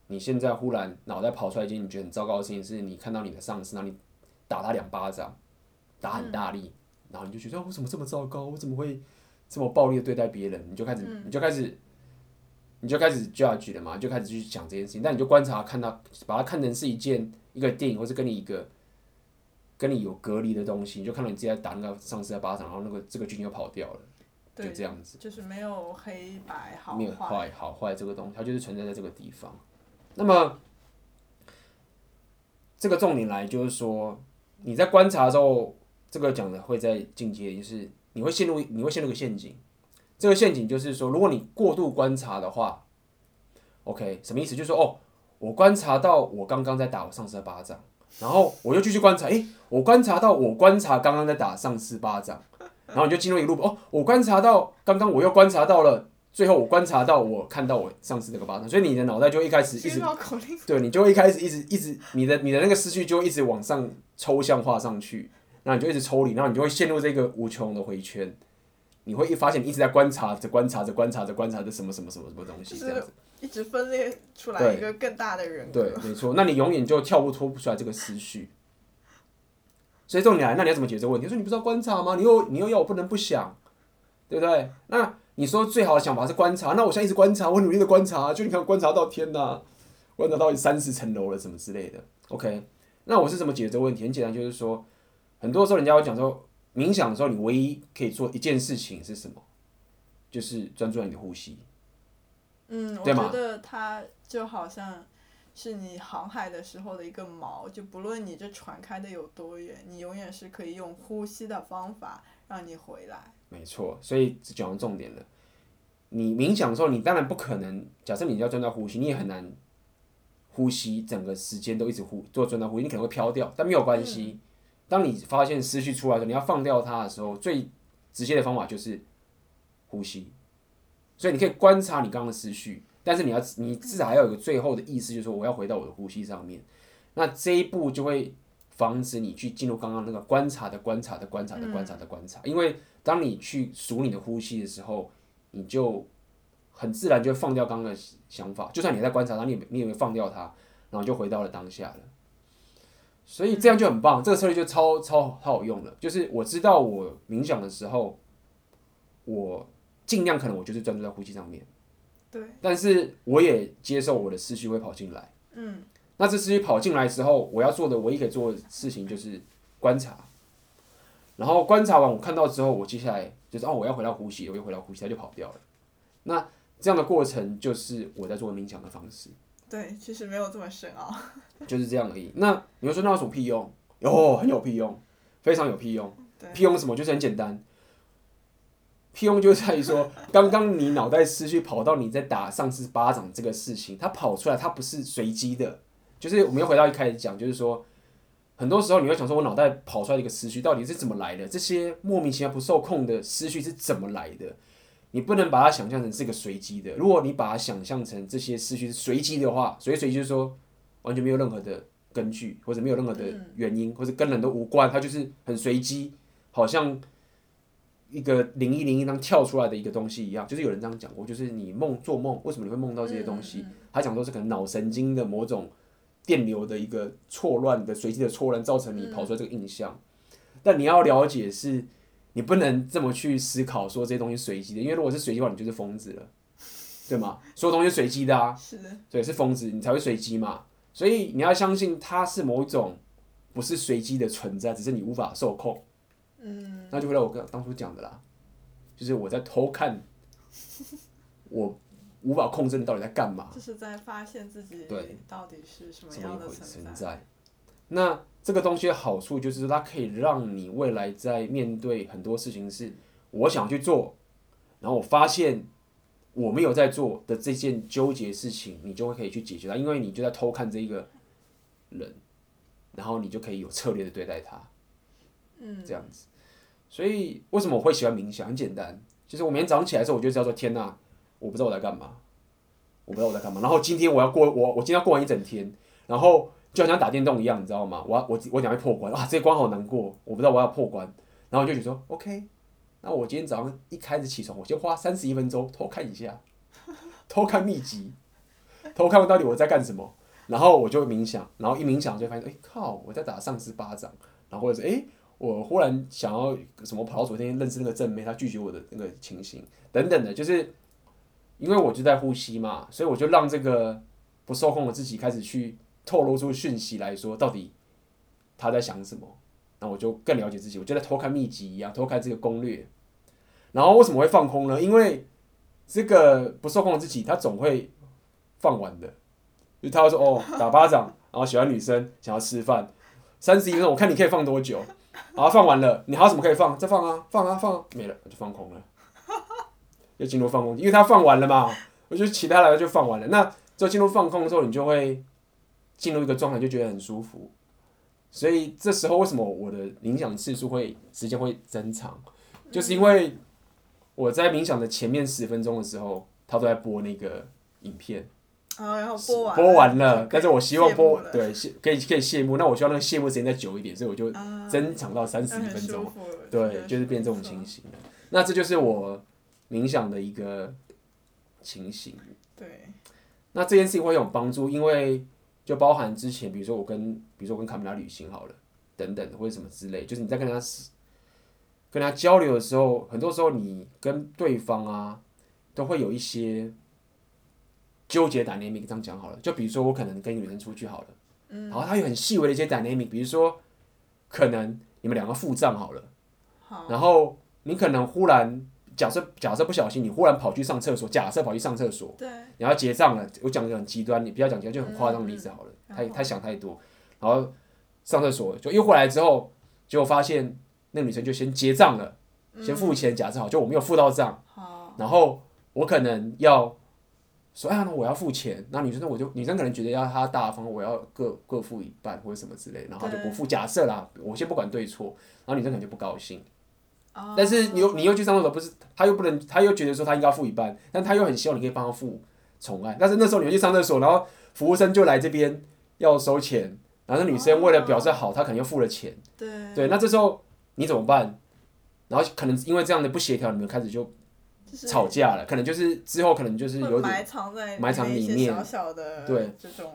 你现在忽然脑袋跑出来一件你觉得很糟糕的事情，是你看到你的上司，然后你打他两巴掌，打很大力，嗯、然后你就觉得我怎么这么糟糕，我怎么会？这么暴力的对待别人，你就开始，你就开始，你就开始 judge 了嘛，就开始去想这件事情。但你就观察，看到，把它看成是一件一个电影，或是跟你一个跟你有隔离的东西，你就看到你自己在打那个上司的巴掌，然后那个这个剧情又跑掉了，就这样子。就是没有黑白好。没有坏好坏这个东西，它就是存在在这个地方。那么这个重点来就是说，你在观察的时候，这个讲的会在进阶，就是。你会陷入，你会陷入个陷阱。这个陷阱就是说，如果你过度观察的话，OK，什么意思？就是说，哦，我观察到我刚刚在打我上司的巴掌，然后我又继续观察，诶，我观察到我观察刚刚在打上司巴掌，然后你就进入一个路，哦，我观察到刚刚我又观察到了，最后我观察到我看到我上司那个巴掌，所以你的脑袋就一开始一直，对，你就会一开始一直一直，你的你的那个思绪就一直往上抽象化上去。那你就一直抽离，然后你就会陷入这个无穷的回圈。你会一发现你一直在观察着、观察着、观察着、观察着什么什么什么什么东西，这样子。一直分裂出来一个更大的人格。对，对，没错。那你永远就跳不脱不出来这个思绪。所以重点来，那你要怎么解决这个问题？说你不知道观察吗？你又你又要我不能不想，对不对？那你说最好的想法是观察，那我现在一直观察，我努力的观察，就你看观察到天呐，观察到三十层楼了什么之类的。OK，那我是怎么解决这个问题？很简单，就是说。很多时候，人家会讲说，冥想的时候，你唯一可以做一件事情是什么？就是专注在你的呼吸。嗯，我觉得它就好像是你航海的时候的一个锚，就不论你这船开的有多远，你永远是可以用呼吸的方法让你回来。没错，所以讲到重点了。你冥想的时候，你当然不可能，假设你要专注呼吸，你也很难呼吸整个时间都一直呼做专注呼吸，你可能会飘掉，但没有关系。嗯当你发现思绪出来的时候，你要放掉它的时候，最直接的方法就是呼吸。所以你可以观察你刚刚的思绪，但是你要你至少还要有个最后的意思，就是说我要回到我的呼吸上面。那这一步就会防止你去进入刚刚那个观察的观察的观察的观察的观察，因为当你去数你的呼吸的时候，你就很自然就会放掉刚刚的想法。就算你在观察它，你你也会放掉它，然后就回到了当下了。所以这样就很棒，这个策略就超超超好用了。就是我知道我冥想的时候，我尽量可能我就是专注在呼吸上面。对。但是我也接受我的思绪会跑进来。嗯。那这思绪跑进来之后，我要做的唯一可以做的事情就是观察。然后观察完我看到之后，我接下来就是哦，我要回到呼吸，我又回到呼吸，它就跑掉了。那这样的过程就是我在做冥想的方式。对，其实没有这么深奥，就是这样而已。那你会说那有什么屁用？有，很有屁用，非常有屁用。屁用是什么？就是很简单。屁用就在于说，刚刚你脑袋思绪跑到你在打上司巴掌这个事情，它跑出来，它不是随机的。就是我们又回到一开始讲，就是说，很多时候你会想说，我脑袋跑出来一个思绪到底是怎么来的？这些莫名其妙不受控的思绪是怎么来的？你不能把它想象成是一个随机的。如果你把它想象成这些思绪是随机的话，所以随机就是说完全没有任何的根据，或者没有任何的原因，或者跟人都无关，它就是很随机，好像一个灵异灵异当跳出来的一个东西一样，就是有人这样讲过，就是你梦做梦，为什么你会梦到这些东西？他讲说是可能脑神经的某种电流的一个错乱的随机的错乱，造成你跑出来这个印象。嗯、但你要了解是，你不能这么去思考说这些东西随机的，因为如果是随机的话，你就是疯子了，对吗？所有东西随机的啊，是的，对，是疯子，你才会随机嘛。所以你要相信它是某一种不是随机的存在，只是你无法受控。嗯，那就回到我刚当初讲的啦，就是我在偷看，我无法控制你到底在干嘛。就是在发现自己对到底是什么样的存在。那这个东西的好处就是它可以让你未来在面对很多事情是我想去做，然后我发现我没有在做的这件纠结事情，你就会可以去解决它，因为你就在偷看这一个人，然后你就可以有策略的对待他，嗯，这样子。所以为什么我会喜欢冥想？很简单，就是我每天早上起来的时候，我就知道说：天哪，我不知道我在干嘛，我不知道我在干嘛。然后今天我要过我我今天要过完一整天，然后就好像打电动一样，你知道吗？我我我想要破关啊，这关好难过，我不知道我要破关。然后我就觉得说：OK，那我今天早上一开始起床，我先花三十一分钟偷看一下，偷看秘籍，偷看到底我在干什么。然后我就冥想，然后一冥想就发现，哎靠，我在打上司巴掌，然后或者是哎。我忽然想要什么跑到昨天认识那个正妹，她拒绝我的那个情形等等的，就是因为我就在呼吸嘛，所以我就让这个不受控的自己开始去透露出讯息来说，到底他在想什么，那我就更了解自己，我就在偷看秘籍一样，偷看这个攻略。然后为什么会放空呢？因为这个不受控的自己，他总会放完的，就他会说哦，打巴掌，然后喜欢女生，想要吃饭，三十一分钟，我看你可以放多久。好，放完了，你还有什么可以放？再放啊，放啊，放啊，没了，我就放空了，又进入放空，因为他放完了嘛，我觉得其他来的就放完了。那就进入放空的时候，你就会进入一个状态，就觉得很舒服。所以这时候为什么我的冥想次数会时间会增长，就是因为我在冥想的前面十分钟的时候，他都在播那个影片。啊，然后播完播完了，但是我希望播对可以可以谢幕，那我希望那个谢幕时间再久一点，所以我就增长到三十一分钟，对，就是变这种情形。那这就是我冥想的一个情形。对，那这件事情会有帮助，因为就包含之前，比如说我跟比如说我跟卡米拉旅行好了，等等或者什么之类，就是你在跟他跟他交流的时候，很多时候你跟对方啊都会有一些。纠结 dynamic 这样讲好了，就比如说我可能跟女生出去好了，嗯，然后他有很细微的一些 dynamic，比如说可能你们两个付账好了，好，然后你可能忽然假设假设不小心你忽然跑去上厕所，假设跑去上厕所，对，然后结账了，我讲个很极端，你不要讲极端，就很夸张的例子好了，嗯、他他想太多，然后上厕所就又回来之后，结果发现那个女生就先结账了，嗯、先付钱，假设好，就我没有付到账，好，然后我可能要。说哎呀，那我要付钱。那女生，我就女生可能觉得要她大方，我要各各付一半或者什么之类，然后就不付。假设啦，我先不管对错，然后女生可能就不高兴。哦。但是你又你又去上厕所，不是他又不能，他又觉得说他应该付一半，但他又很希望你可以帮他付宠爱。但是那时候你去上厕所，然后服务生就来这边要收钱，然后那女生为了表示好，她可能又付了钱。对。对，那这时候你怎么办？然后可能因为这样的不协调，你们开始就。吵架了，可能就是之后可能就是有点埋藏在埋藏里面，小小的对这种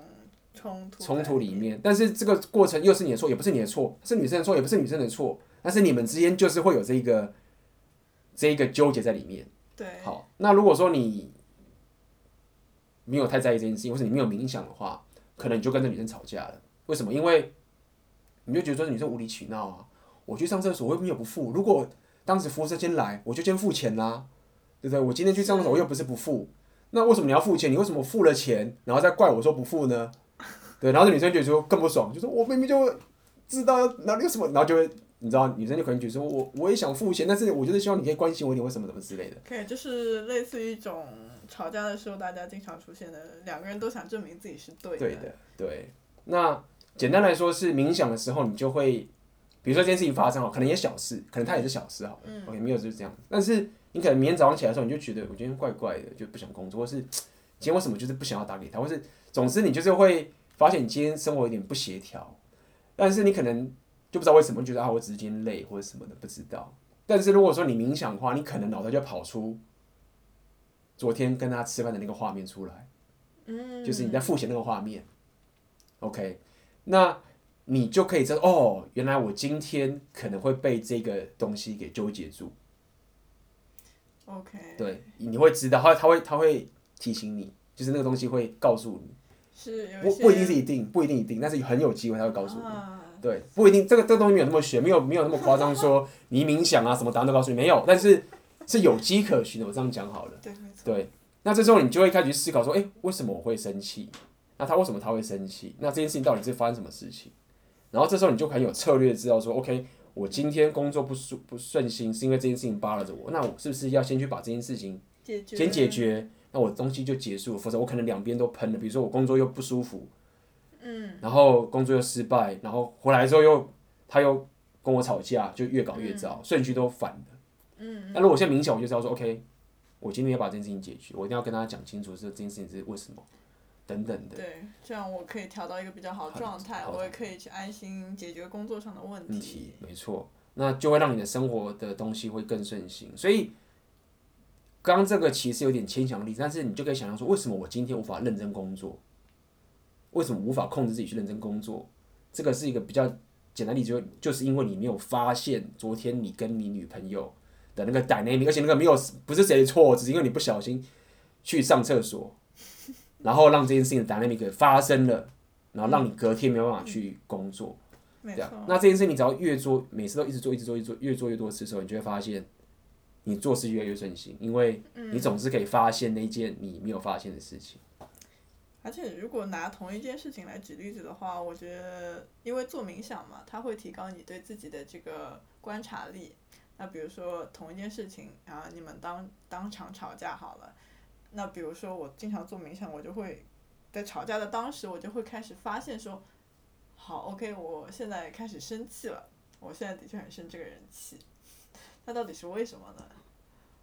冲突冲突里面。但是这个过程又是你的错，也不是你的错，是女生的错，也不是女生的错。但是你们之间就是会有这一个这一个纠结在里面。对，好，那如果说你没有太在意这件事情，或是你没有冥想的话，可能你就跟这女生吵架了。为什么？因为你就觉得说女生无理取闹啊，我去上厕所我又没有不付，如果当时服务生先来，我就先付钱啦。对不对？我今天去上厕所，我又不是不付，那为什么你要付钱？你为什么付了钱，然后再怪我说不付呢？对，然后这女生觉得说更不爽，就说我明明就知道哪里有什么，然后就会你知道，女生就可能觉得说我我也想付钱，但是我就是希望你可以关心我一点，为什么什么之类的。可以，就是类似于一种吵架的时候，大家经常出现的，两个人都想证明自己是对的。对的，对。那简单来说是冥想的时候，你就会，比如说这件事情发生了，可能也小事，可能它也是小事好了，嗯，OK，没有就是这样，但是。你可能明天早上起来的时候，你就觉得我今天怪怪的，就不想工作，或是 今天为什么就是不想要打给他，或是总之你就是会发现你今天生活有点不协调，但是你可能就不知道为什么，觉得啊我只是今天累或者什么的，不知道。但是如果说你冥想的话，你可能脑袋就跑出昨天跟他吃饭的那个画面出来，嗯，就是你在复习那个画面。OK，那你就可以知道哦，原来我今天可能会被这个东西给纠结住。OK，对，你会知道，他他会他会提醒你，就是那个东西会告诉你，是不不一定是一定，不一定一定，但是很有机会他会告诉你。啊、对，不一定，这个这个东西没有那么玄，没有没有那么夸张，说你冥想啊什么答案都告诉你没有，但是是有迹可循的。我这样讲好了。对，没错。对，那这时候你就会开始去思考说，哎、欸，为什么我会生气？那他为什么他会生气？那这件事情到底是发生什么事情？然后这时候你就很有策略知道说，OK。我今天工作不顺不顺心，是因为这件事情扒拉着我。那我是不是要先去把这件事情先解决？那我东西就结束，否则我可能两边都喷了。比如说我工作又不舒服，嗯，然后工作又失败，然后回来之后又他又跟我吵架，就越搞越糟，顺序都反了。嗯，那如果我现在明显，我就知道说，OK，我今天要把这件事情解决，我一定要跟他讲清楚，是这件事情是为什么。等等的，对，这样我可以调到一个比较好的状态，我也可以去安心解决工作上的问题。问题没错，那就会让你的生活的东西会更顺心。所以，刚刚这个其实有点牵强力，但是你就可以想象说，为什么我今天无法认真工作？为什么无法控制自己去认真工作？这个是一个比较简单的例子，就就是因为你没有发现昨天你跟你女朋友的那个 dynamic，而且那个没有不是谁的错，只是因为你不小心去上厕所。然后让这件事情的 dynamic 发生了，然后让你隔天没有办法去工作，嗯、这样。那这件事情你只要越做，每次都一直做，一直做，一直做，越做越多次的时候，你就会发现，你做事越来越顺心，因为你总是可以发现那件你没有发现的事情。而且如果拿同一件事情来举例子的话，我觉得，因为做冥想嘛，它会提高你对自己的这个观察力。那比如说同一件事情，然后你们当当场吵架好了。那比如说，我经常做冥想，我就会在吵架的当时，我就会开始发现说，好，OK，我现在开始生气了，我现在的确很生这个人气，那到底是为什么呢？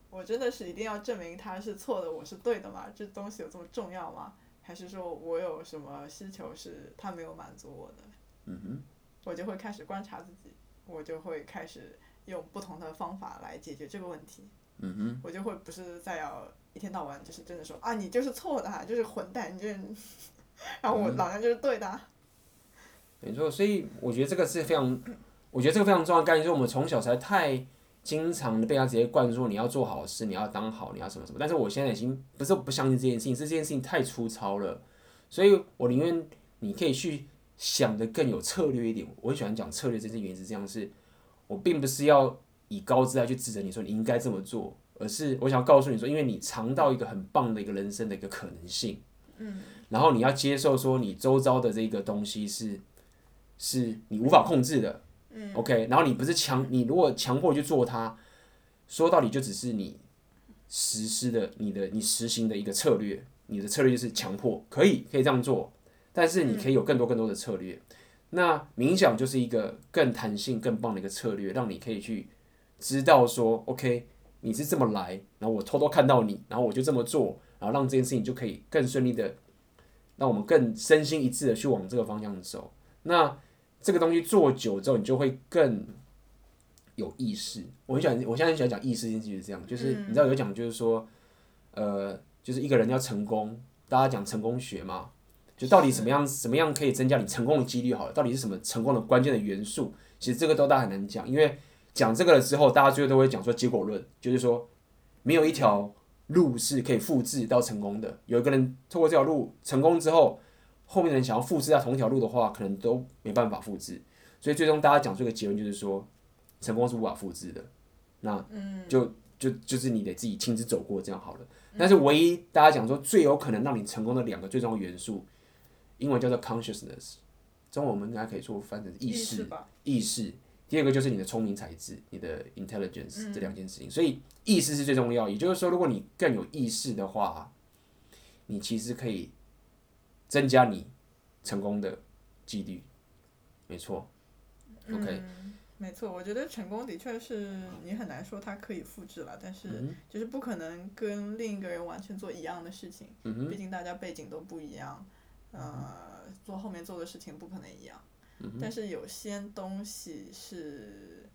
我真的是一定要证明他是错的，我是对的吗？这东西有这么重要吗？还是说我有什么需求是他没有满足我的？嗯哼，我就会开始观察自己，我就会开始用不同的方法来解决这个问题。嗯哼，我就会不是再要。一天到晚就是真的说啊，你就是错的，就是混蛋，你就，然后我老娘就是对的。嗯、没错，所以我觉得这个是非常，我觉得这个非常重要的概念，就是我们从小才太经常被他直接灌输，你要做好事，你要当好，你要什么什么。但是我现在已经不是不相信这件事情，是这件事情太粗糙了，所以我宁愿你可以去想的更有策略一点。我很喜欢讲策略，这件原因是这样，是我并不是要以高姿态去指责你说你应该这么做。而是我想告诉你说，因为你尝到一个很棒的一个人生的一个可能性，嗯，然后你要接受说你周遭的这个东西是，是你无法控制的，嗯，OK，然后你不是强，你如果强迫去做它，说到底就只是你实施的你的你实行的一个策略，你的策略就是强迫，可以可以这样做，但是你可以有更多更多的策略，那冥想就是一个更弹性更棒的一个策略，让你可以去知道说，OK。你是这么来，然后我偷偷看到你，然后我就这么做，然后让这件事情就可以更顺利的，让我们更身心一致的去往这个方向走。那这个东西做久之后，你就会更有意识。我很喜欢，我现在很喜欢讲意识这件事情是这样，就是你知道有讲就是说，呃，就是一个人要成功，大家讲成功学嘛，就到底什么样怎么样可以增加你成功的几率好了，到底是什么成功的关键的元素？其实这个都大家很难讲，因为。讲这个了之后，大家最后都会讲说结果论，就是说没有一条路是可以复制到成功的。有一个人透过这条路成功之后，后面的人想要复制到同一条路的话，可能都没办法复制。所以最终大家讲出一个结论，就是说成功是无法复制的。那就就就是你得自己亲自走过这样好了。但是唯一大家讲说最有可能让你成功的两个最重要的元素，英文叫做 consciousness，中文我们应该可以说翻成意识，意识。第二个就是你的聪明才智，你的 intelligence 这两件事情，所以意识是最重要。也就是说，如果你更有意识的话，你其实可以增加你成功的几率。没错，OK，没错。我觉得成功的确是你很难说它可以复制了，但是就是不可能跟另一个人完全做一样的事情。毕竟大家背景都不一样，呃，做后面做的事情不可能一样。但是有些东西是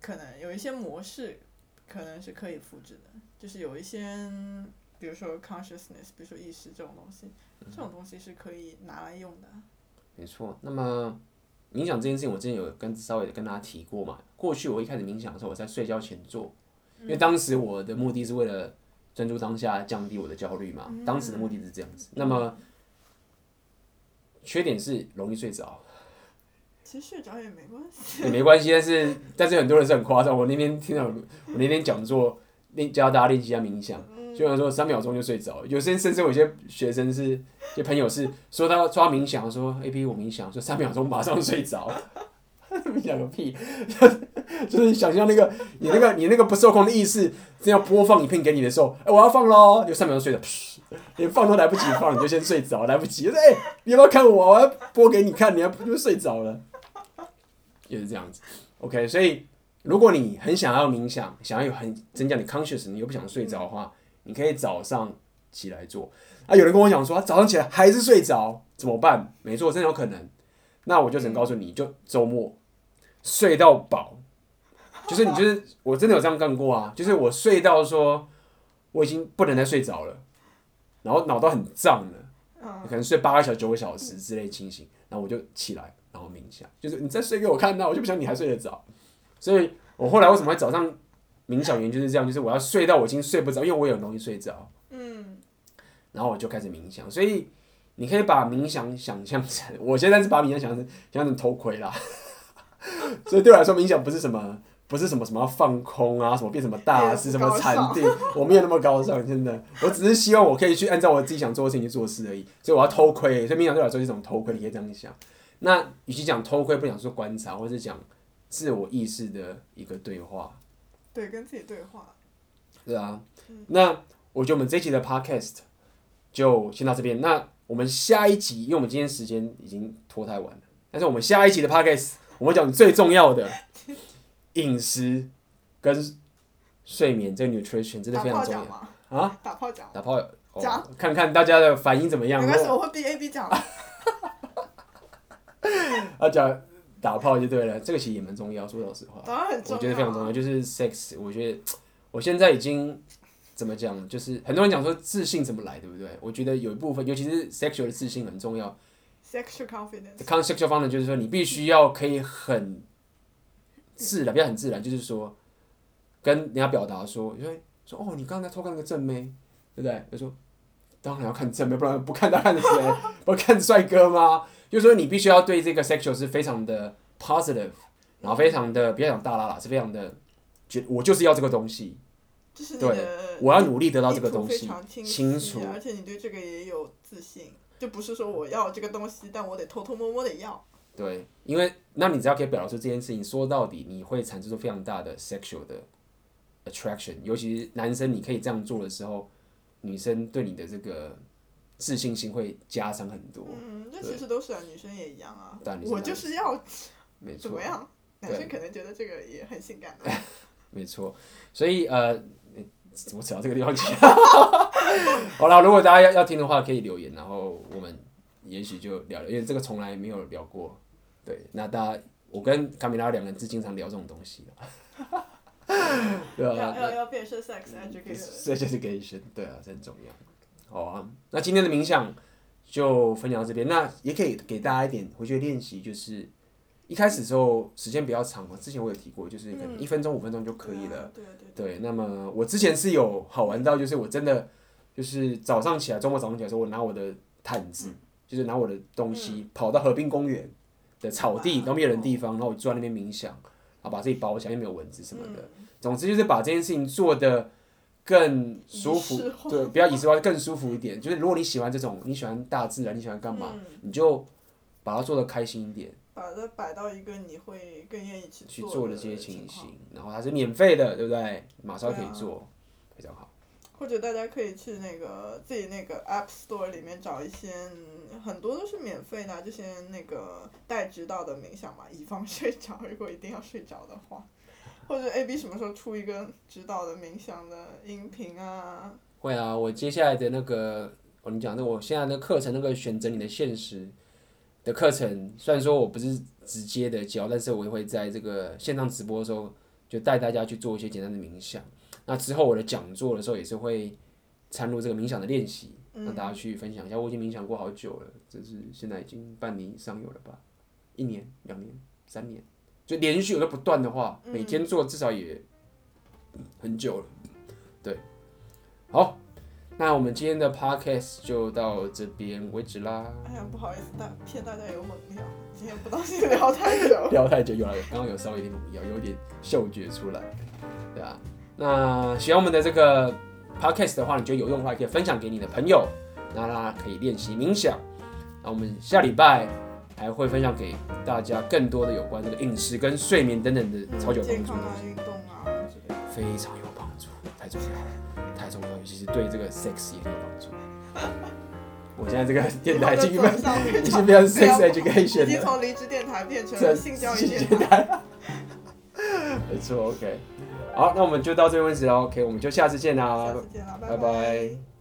可能有一些模式，可能是可以复制的，就是有一些，比如说 consciousness，比如说意识这种东西，这种东西是可以拿来用的。没错，那么冥想这件事情，我之前有跟稍微跟大家提过嘛。过去我一开始冥想的时候，我在睡觉前做，因为当时我的目的是为了专注当下，降低我的焦虑嘛。当时的目的是这样子。那么缺点是容易睡着。其实睡着也没关系。也没关系，但是但是很多人是很夸张。我那天听到我那天讲座，练教大家练习一下冥想。就像说三秒钟就睡着，有些甚至有些学生是，就朋友是说他抓冥想，说 A P 我冥想，说三秒钟马上睡着，冥想个屁，就是想象那个你那个你那个不受控的意识正要播放影片给你的时候，哎、我要放喽，就三秒钟睡着，连放都来不及放，你就先睡着，来不及，哎、欸、你要不要看我？我要播给你看，你要不就睡着了，就是这样子，OK，所以如果你很想要冥想，想要有很增加你 conscious，你又不想睡着的话。你可以早上起来做啊！有人跟我讲说，啊，早上起来还是睡着，怎么办？没错，真的有可能。那我就只能告诉你，就周末睡到饱，就是你就是我真的有这样干过啊！就是我睡到说我已经不能再睡着了，然后脑都很胀了，可能睡八个小时、九个小时之类清醒，然后我就起来，然后冥想，就是你再睡给我看到，我就不想你还睡得着。所以我后来为什么会早上？冥想原因就是这样，就是我要睡到我已经睡不着，因为我也很容易睡着。嗯，然后我就开始冥想，所以你可以把冥想想象成，我现在是把冥想想象成想象成偷窥啦。所以对我来说，冥想不是什么，不是什么什么放空啊，什么变什么大师，什么禅定，我没有那么高尚，真的，我只是希望我可以去按照我自己想做的事情去做事而已。所以我要偷窥，所以冥想对我来说是一种偷窥，你可以这样想。那与其讲偷窥，不想说观察，或是讲自我意识的一个对话。对，跟自己对话。对啊，嗯、那我觉得我们这一集的 podcast 就先到这边。那我们下一集，因为我们今天时间已经拖太晚了，但是我们下一集的 podcast 我们讲最重要的 饮食跟睡眠，这个 nutrition 真的非常重要啊！打炮讲，打炮讲、哦，看看大家的反应怎么样。没关系，我会 B A B 讲。啊讲。打炮就对了，这个其实也蛮重要。说老实话，当然很重要。我觉得非常重要，就是 sex。我觉得 我现在已经怎么讲，就是很多人讲说自信怎么来，对不对？我觉得有一部分，尤其是 sexual 的自信很重要。sexual confidence。conceptual 方面就是说，你必须要可以很自然，不要很自然，就是说跟人家表达说，因为说哦，你刚才偷看那个正妹，对不对？他说当然要看正妹，不然不看他看谁？不看帅哥吗？就是说，你必须要对这个 sexual 是非常的 positive，然后非常的不要讲大啦啦，是非常的，觉我就是要这个东西，就是对，我要努力得到这个东西，清楚，而且你对这个也有自信，就不是说我要这个东西，但我得偷偷摸摸的要。对，因为那你只要可以表达出这件事情，说到底你会产生出非常大的 sexual 的 attraction，尤其是男生，你可以这样做的时候，女生对你的这个。自信心会加深很多。嗯，这其实都是啊，女生也一样啊。我就是要怎么样？男生可能觉得这个也很性感。没错，所以呃，怎么扯到这个地方去？好了，如果大家要要听的话，可以留言，然后我们也许就聊聊，因为这个从来没有聊过。对，那大家，我跟卡米拉两个人是经常聊这种东西的。对啊，要要要变身 sex education，sex education，对啊，这很重要。好啊，那今天的冥想就分享到这边。那也可以给大家一点回去练习，就是一开始的时候时间比较长嘛。之前我有提过，就是可能一分钟、五分钟就可以了。对对对。那么我之前是有好玩到，就是我真的就是早上起来，周末早上起来的时候，我拿我的毯子，就是拿我的东西，跑到河滨公园的草地，都没有人地方，然后我坐在那边冥想，然后把自己包起来，又没有蚊子什么的。总之就是把这件事情做的。更舒服，对，比较仪式化，更舒服一点。就是如果你喜欢这种，你喜欢大自然，你喜欢干嘛，嗯、你就把它做的开心一点。把它摆到一个你会更愿意去去做的这些情形，然后它是免费的，对不对？马上可以做，啊、非常好。或者大家可以去那个自己那个 App Store 里面找一些，很多都是免费的，这些那个带指导的冥想嘛，以防 睡着。如果一定要睡着的话。或者 A B 什么时候出一个指导的冥想的音频啊？会啊，我接下来的那个，我跟你讲，那我现在的课程那个选择你的现实的课程，虽然说我不是直接的教，但是我也会在这个线上直播的时候，就带大家去做一些简单的冥想。那之后我的讲座的时候也是会掺入这个冥想的练习，让大家去分享一下。我已经冥想过好久了，就是现在已经半年以上有了吧？一年、两年、三年，就连续有个不断的话，每天做至少也很久了。对，好。那我们今天的 podcast 就到这边为止啦。哎呀，不好意思，大骗大家有猛料，今天不当心聊太久。聊太久有了，刚刚有稍微有点猛料，有点嗅觉出来，对啊。那喜欢我们的这个 podcast 的话，你觉得有用的话，可以分享给你的朋友，那他可以练习冥想。那我们下礼拜还会分享给大家更多的有关这个饮食跟睡眠等等的超级有帮助的东西。运动啊，非常有帮助，太重要了。太重要，尤其是对这个 sex 也很有帮助。我现在这个电台已经 变，已经变成 sex education 了，已经从离职电台变成了性教育电台。没错，OK。好，那我们就到这边为止了，OK，我们就下次见啦，下次见啦，拜拜。拜拜。